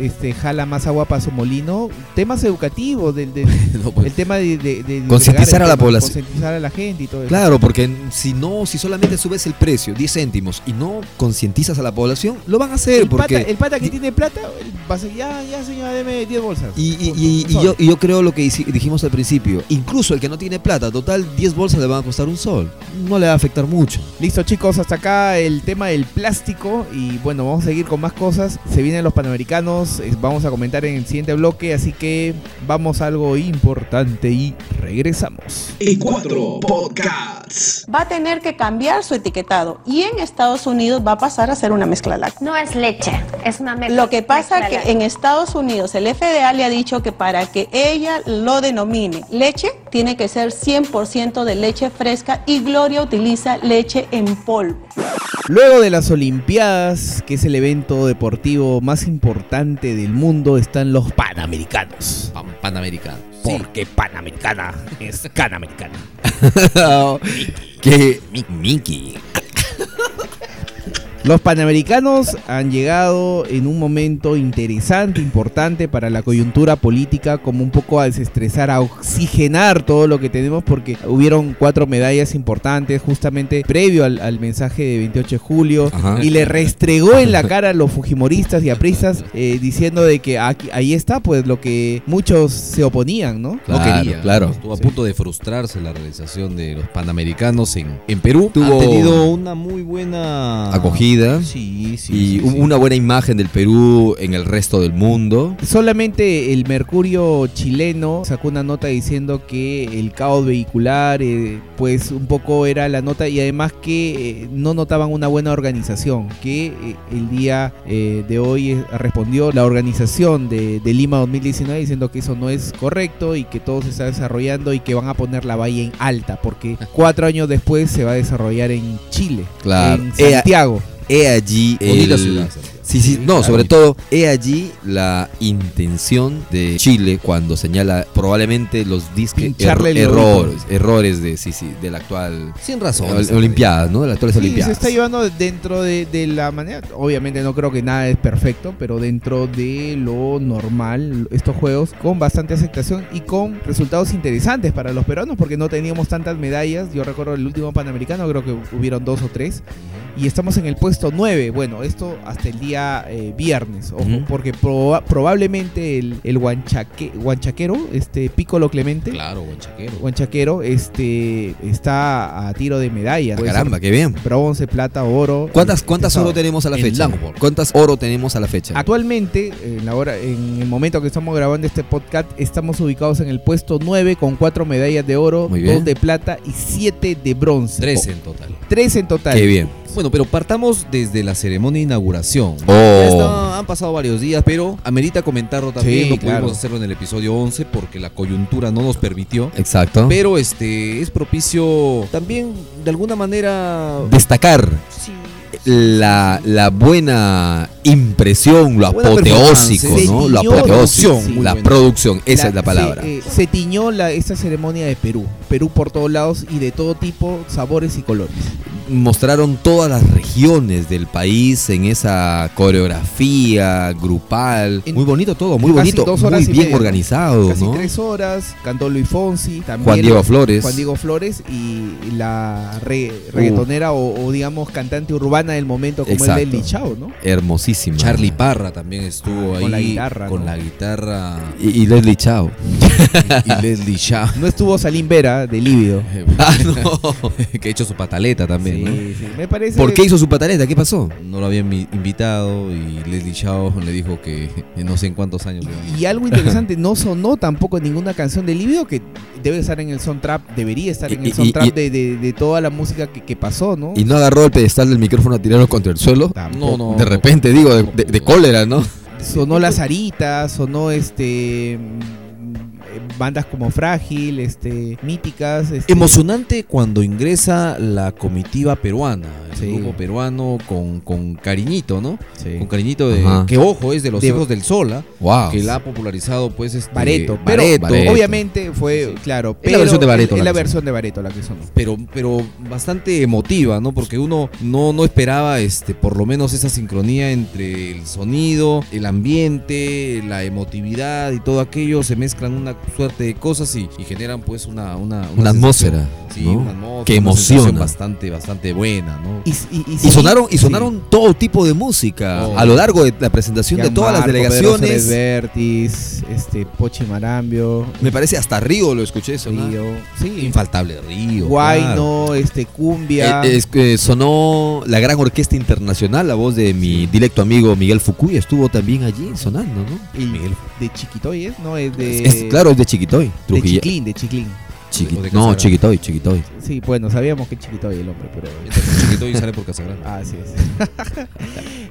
este jala más agua para su molino, temas educativos del, del- <laughs> No, pues, el tema de, de- de Concientizar a la tema, población. concientizar a la gente y todo eso. Claro, porque si no, si solamente subes el precio 10 céntimos y no concientizas a la población, lo van a hacer el, porque pata, el pata que tiene plata va a decir, ya, ya señora, deme 10 bolsas. Y, y- Por- y- por y sol". yo, yo creo lo que dijimos al principio, incluso el que no tiene plata, total 10 bolsas le van a costar un sol, no le va a afectar mucho. Listo chicos, hasta acá el tema del plástico y bueno, vamos a seguir con más cosas. Se vienen los panamericanos, eh, vamos a comentar en el siguiente bloque, así que vamos a algo importante y regresamos. E4 Podcasts. Va a tener que cambiar su etiquetado y en Estados Unidos va a pasar a ser una mezcla láctea. No es leche, es una mezcla. Lo que pasa mezcla que en Estados Unidos el FDA le ha dicho que para que ella lo denomine leche, tiene que ser 100% de leche fresca y Gloria utiliza leche en polvo. Luego de las Olimpiadas, que es el evento deportivo más importante del mundo, están los Panamericanos. pan- Panamericano. Porque Panamericana es Canamericana. <laughs> que Mickey. Los Panamericanos han llegado en un momento interesante, importante para la coyuntura política, como un poco a desestresar, a oxigenar todo lo que tenemos, porque hubieron cuatro medallas importantes justamente previo al, al mensaje de 28 de julio, Ajá. y le restregó en la cara a los fujimoristas y apristas eh, diciendo de que aquí- ahí está pues lo que muchos se oponían, ¿no? No Claro, quería. claro. Estuvo a punto de frustrarse la realización de los Panamericanos en, en Perú. Tuvo- Ha tenido una muy buena Acogida. Sí, sí. y sí, un- sí. una buena imagen del Perú en el resto del mundo. Solamente el Mercurio chileno sacó una nota diciendo que el caos vehicular, eh, pues un poco era la nota y además que eh, no notaban una buena organización, que eh, el día de hoy respondió la organización de, de Lima 2019 diciendo que eso no es correcto y que todo se está desarrollando y que van a poner la valla en alta, porque <laughs> cuatro años después se va a desarrollar en Chile, Claro. en Santiago. He allí el- ciudad. Sí, sí, no, sobre todo, he allí la intención de Chile cuando señala probablemente los disque el errores, errores de, sí, sí, de la actual Sin razón. Ol- Olimpiadas, ¿no? De las actuales Sí, se Olimpiadas. está llevando dentro de, de la manera. Obviamente no creo que nada es perfecto, pero dentro de lo normal, estos juegos con bastante aceptación y con resultados interesantes para los peruanos, porque no teníamos tantas medallas. Yo recuerdo el último panamericano, creo que hubieron dos o tres. Y estamos en el puesto 9. Bueno, esto hasta el día eh, viernes, ojo, porque proba- probablemente el, el guanchaque- guanchaquero, este Piccolo Clemente, Claro, buen chaquero. guanchaquero, este, está a tiro de medalla. Ah, caramba, qué bien. Bronce, plata, oro. ¿Cuántas, cuántas oro tenemos a la En fecha? Langford. ¿Cuántas oro tenemos a la fecha? Actualmente, en, la hora, en el momento que estamos grabando este podcast, estamos ubicados en el puesto 9 con 4 medallas de oro, Muy bien. 2 de plata y 7 de bronce. Tres en total. 3 en total. Qué bien. Bueno, pero partamos desde la ceremonia de inauguración. Oh. Ya está- han pasado varios días, pero amerita comentarlo también. Sí, no claro. pudimos hacerlo en el episodio 11 porque la coyuntura no nos permitió. Exacto. Pero este es propicio también de alguna manera Destacar sí, la, la buena impresión, lo Buena apoteósico, ¿no? Lo apoteósico. Sí, la buena. producción, esa La- es la palabra. Se, eh, se tiñó la, esta ceremonia de Perú. Perú por todos lados y de todo tipo, sabores y colores. Mostraron todas las regiones del país en esa coreografía grupal. En muy bonito todo, muy bonito, dos horas muy bien media, organizado, Casi ¿no? tres horas, cantó Luis Fonsi, también Juan Diego Flores. Juan Diego Flores y la re- reggaetonera o, o, digamos cantante urbana del momento como Exacto. el de Lichao, ¿no? Hermosísima. Charlie Parra también estuvo ahí Con la guitarra, con ¿no? la guitarra Y, y Leslie Chao. <laughs> y Leslie Shaw. No estuvo Salim Vera de Lívido. <laughs> Ah, no. <laughs> que ha hecho su pataleta también, Sí, ¿no? sí, me parece. ¿Por qué hizo su pataleta? ¿Qué pasó? No lo habían invitado y Leslie Shaw le dijo que no sé en cuántos años. Y algo interesante, no sonó tampoco ninguna canción de Lívido que debe estar en el soundtrack, debería estar en el soundtrack y- de, de- de toda la música que, que pasó, ¿no? Y no agarró el pedestal del micrófono a tirarlo contra el suelo. Tampoco. No, no. De repente, digo, de, de- de cólera, ¿no? Sonó La Sarita, sonó este bandas como Frágil, este míticas, este, Emocionante cuando ingresa la comitiva peruana, el Sí. grupo peruano con, con cariñito, ¿no? Sí. Con cariñito de Ajá. que ojo es de los De- hijos del Sola, Wow. que la ha popularizado pues este Bareto, pero Bareto, Bareto. obviamente fue, claro, Es la pero versión de Bareto es la versión de Bareto la que sonó. pero pero bastante emotiva, ¿no? Porque uno no no esperaba este por lo menos esa sincronía entre el sonido, el ambiente, la emotividad y todo aquello se mezclan una de cosas y, y generan pues una una, Una atmósfera, sensación- Sí, ¿no? una atmósfera, Que emociona. bastante bastante buena, ¿no? Y, y- y Y sí, sonaron, y sí. sonaron todo tipo de música Oh. a lo largo de la presentación de todas las delegaciones. Vertis, este Pochi Marambio, Me parece hasta Río lo escuché sonar. Río, sí, Infaltable Río. Guayno, este Cumbia, Eh, sonó la gran orquesta internacional, la voz de mi directo amigo Miguel Fukui estuvo también allí sonando, ¿no? y Miguel. de Chiquitoy. No, es de Es, claro, es de Chiquitoy. de Chiclín, de Chiclín. Chiqui- O de no. Chiquitoy, Chiquitoy. Sí, bueno, sabíamos que Chiquitoy el hombre, pero <laughs> Chiquito y sale por Casagrande. Así es. <laughs>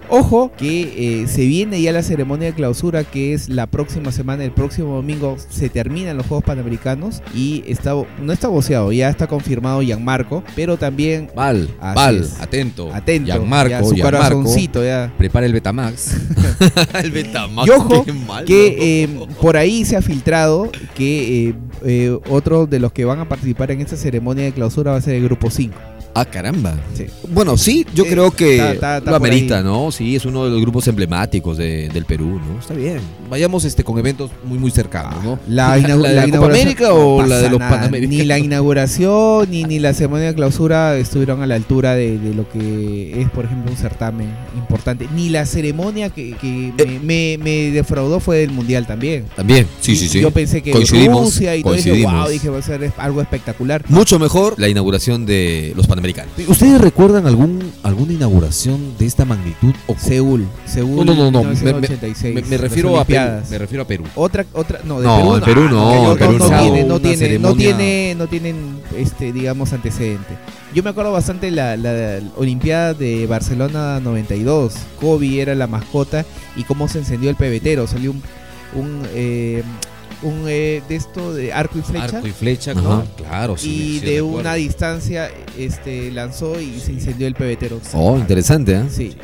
Ojo que eh, se viene ya la ceremonia de clausura que es la próxima semana, el próximo domingo se terminan los Juegos Panamericanos y está no está voceado, ya está confirmado Gianmarco, pero también Val, Val, es. atento. atento, Gianmarco, su Gianmarco, corazoncito ya. Prepara el Betamax. <laughs> El Betamax. Y ojo qué mal, que eh, por ahí se ha filtrado que eh, otro de los que van a participar en esta ceremonia de clausura va a ser el grupo 5. Ah, caramba. Sí. Bueno, sí, yo creo que está- está- está lo amerita, ahí. ¿no? Sí, es uno de los grupos emblemáticos de- del Perú, ¿no? Está bien. Vayamos este con eventos muy muy cercanos, ¿no? La, <laughs> ¿La la la Copa América o no la de los Panamericanos? Ni la inauguración ni, ni la ceremonia de clausura estuvieron a la altura de, de lo que es, por ejemplo, un certamen importante. Ni la ceremonia que, que Eh. me, me- me defraudó fue del Mundial también. También, sí, sí, Y sí. Yo pensé que Coincidimos, Rusia y todo coincidimos. wow, dije, va a ser algo espectacular. Mucho mejor la inauguración de los Panamericanos ¿Ustedes recuerdan algún, alguna inauguración de esta magnitud? O Seúl, Seúl. No, no, no, no, me- me- 1986, me- me las refiero a Perú, Olimpiadas. me refiero a Perú. Otra, otra, no, de No, Perú, en Perú no, ah, no, Perú no, no. tiene, no tiene, no tiene, no tienen, este, digamos, antecedente. Yo me acuerdo bastante la, la Olimpiada de Barcelona 92. Kobe era la mascota y cómo se encendió el pebetero. Salió un, un, eh, un eh, de esto de arco y flecha. Arco y flecha, Ajá. ¿no? Claro, sí. y sí de recuerdo. una distancia este lanzó y se incendió el pebetero. Oh, interesante, ¿eh? Sí,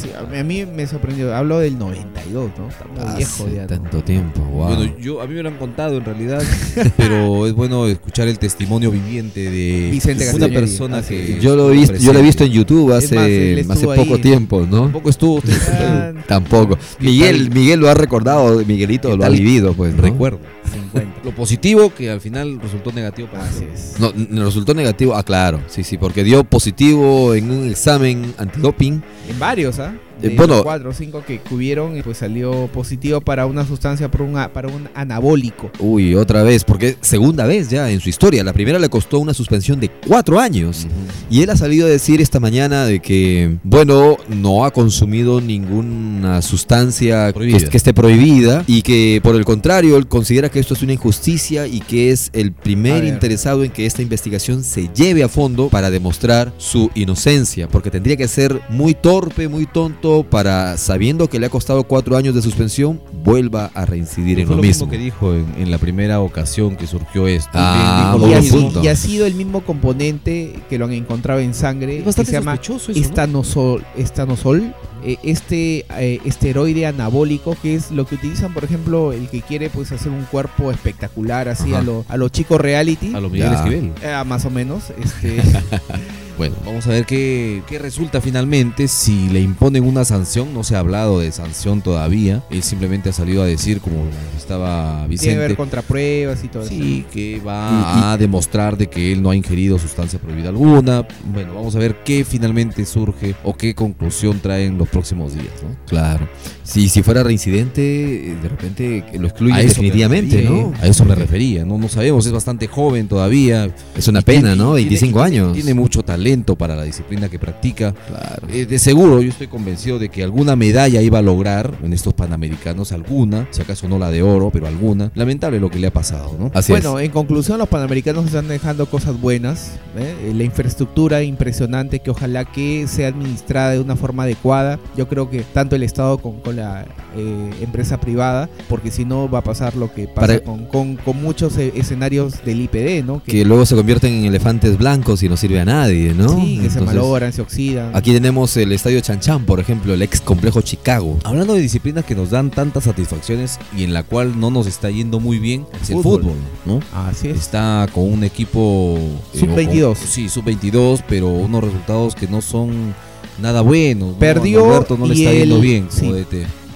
sí, a mí- a mí me sorprendió. Hablo del 92, ¿no? Está muy viejo Hace ya. ¿no? tanto tiempo, wow. Bueno, yo, a mí me lo han contado en realidad, <laughs> pero es bueno escuchar el testimonio viviente de Vicente una persona Así que yo lo he visto, yo lo he visto en YouTube más, hace, hace poco ahí. tiempo, ¿no? Tampoco estuvo. <laughs> Ah, Tampoco. Miguel, Miguel lo ha recordado, Miguelito ¿Qué lo ha vivido, pues. ¿no? Recuerdo. Hasta luego. 50. Lo positivo que al final resultó negativo para Así es. No, resultó negativo, ah, claro, sí, sí, porque dio positivo en un examen antidoping. En varios, ¿ah? Eh, De bueno. cuatro o cinco que hubieron, y pues salió positivo para una sustancia, para un, a- para un anabólico. Uy, otra vez, porque segunda vez ya en su historia. La primera le costó una suspensión de cuatro años. Y él ha salido a decir esta mañana de que, bueno, no ha consumido ninguna sustancia que, que esté prohibida y que por el contrario, él considera que esto es una injusticia y que es el primer interesado en que esta investigación se lleve a fondo para demostrar su inocencia, porque tendría que ser muy torpe, muy tonto para, sabiendo que le ha costado cuatro años de suspensión, vuelva a reincidir en lo, lo mismo. mismo que dijo en, en la primera ocasión que surgió esto. Ah, y, ha, punto. y ha sido el mismo componente que lo han encontrado en sangre, Es que se llama eso, ¿no? estanosol, estanosol eh, este eh, esteroide anabólico que es lo que utilizan por ejemplo el que quiere pues hacer un cuerpo espectacular así Ajá. a lo a los chicos reality A lo Miguel. Esquivel. Eh, más o menos este <laughs> Bueno, vamos a ver qué, qué resulta finalmente. Si le imponen una sanción, no se ha hablado de sanción todavía. Él simplemente ha salido a decir, como estaba tiene que ver Vicente, contra pruebas y todo eso sí, que va a demostrar de que él no ha ingerido sustancia prohibida alguna. Bueno, vamos a ver qué finalmente surge o qué conclusión traen los próximos días, ¿no? Claro. Si, si fuera reincidente, eh, de repente lo me definitivamente, refería, ¿no? A eso me refería, no, no sabemos, es bastante joven todavía. Es una Y pena, tiene- ¿no? tiene- 25 tiene- años. Tiene mucho talento para la disciplina que practica. Claro. Eh, de seguro, yo estoy convencido de que alguna medalla iba a lograr en estos panamericanos, alguna, si acaso no la de oro, pero alguna. Lamentable lo que le ha pasado, ¿no? Así bueno, en conclusión, los panamericanos están dejando cosas buenas. ¿eh? La infraestructura impresionante que ojalá que sea administrada de una forma adecuada. Yo creo que tanto el Estado con, con la eh, empresa privada, porque si no va a pasar lo que pasa Para- con, con- con muchos eh, escenarios del IPD, ¿no? es. Que luego se convierten en elefantes blancos y no sirve a nadie, ¿no? Sí, que se malogran, se oxidan. Aquí tenemos el estadio Chanchán, por ejemplo, el ex complejo Chicago. Hablando de disciplinas que nos dan tantas satisfacciones y en la cual no nos está yendo muy bien, es el Fútbol. ¿no? Así es. Está con un equipo eh, Sub-22. o con- Sí, sub-22, pero unos resultados que no son nada buenos. ¿no? Perdió A Norberto no le y está yendo el- bien sí.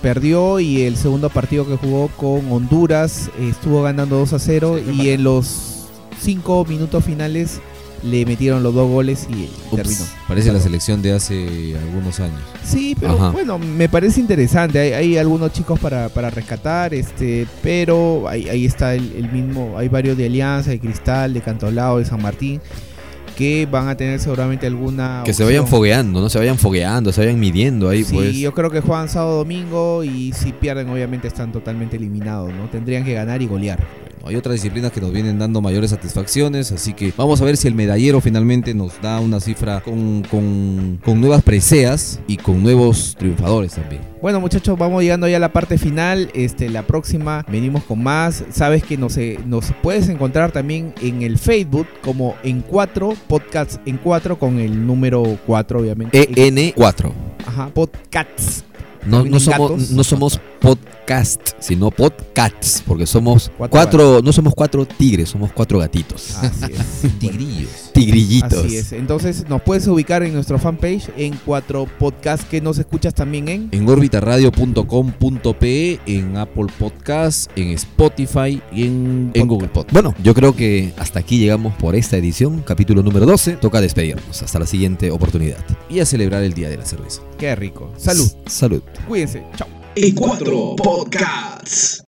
perdió y el segundo partido que jugó con Honduras eh, estuvo ganando 2 a 0 y en los 5 minutos finales le metieron los dos goles y Ups, terminó. Parece la selección de hace algunos años. Sí, pero Ajá. bueno, me parece interesante. Hay, hay algunos chicos para, para rescatar, este, pero ahí, ahí está el, el mismo. Hay varios de Alianza, de Cristal, de Cantolao, de San Martín, que van a tener seguramente alguna. Que se vayan opción. fogueando, ¿no? Se vayan fogueando, se vayan midiendo ahí, Sí, pues. yo creo que juegan sábado domingo y si pierden obviamente están totalmente eliminados, ¿no? Tendrían que ganar y golear. Hay otras disciplinas que nos vienen dando mayores satisfacciones, así que vamos a ver si el medallero finalmente nos da una cifra con, con, con nuevas preseas y con nuevos triunfadores también. Bueno muchachos, vamos llegando ya a la parte final. Este, la próxima venimos con más. Sabes que nos, eh, nos puedes encontrar también en el Facebook como en cuatro podcasts en cuatro con el número 4 obviamente. EN4. Ajá, podcasts. No, no, somos, gatos. no somos podcast, sino podcasts, porque somos Cuatro cuatro, no somos cuatro tigres, somos cuatro gatitos. Así es. <laughs> Tigrillos. Tigrillitos. Así es. Entonces nos puedes ubicar en nuestro fanpage en cuatro podcasts que nos escuchas también en En orbitaradio.com.pe, en Apple Podcast, en Spotify y en, en Google Podcast. Bueno, yo creo que hasta aquí llegamos por esta edición, capítulo número 12. Toca despedirnos. Hasta la siguiente oportunidad. Y a celebrar el Día de la Cerveza. Qué rico. Salud. Salud. Cuídense. Chao. E4 Podcasts.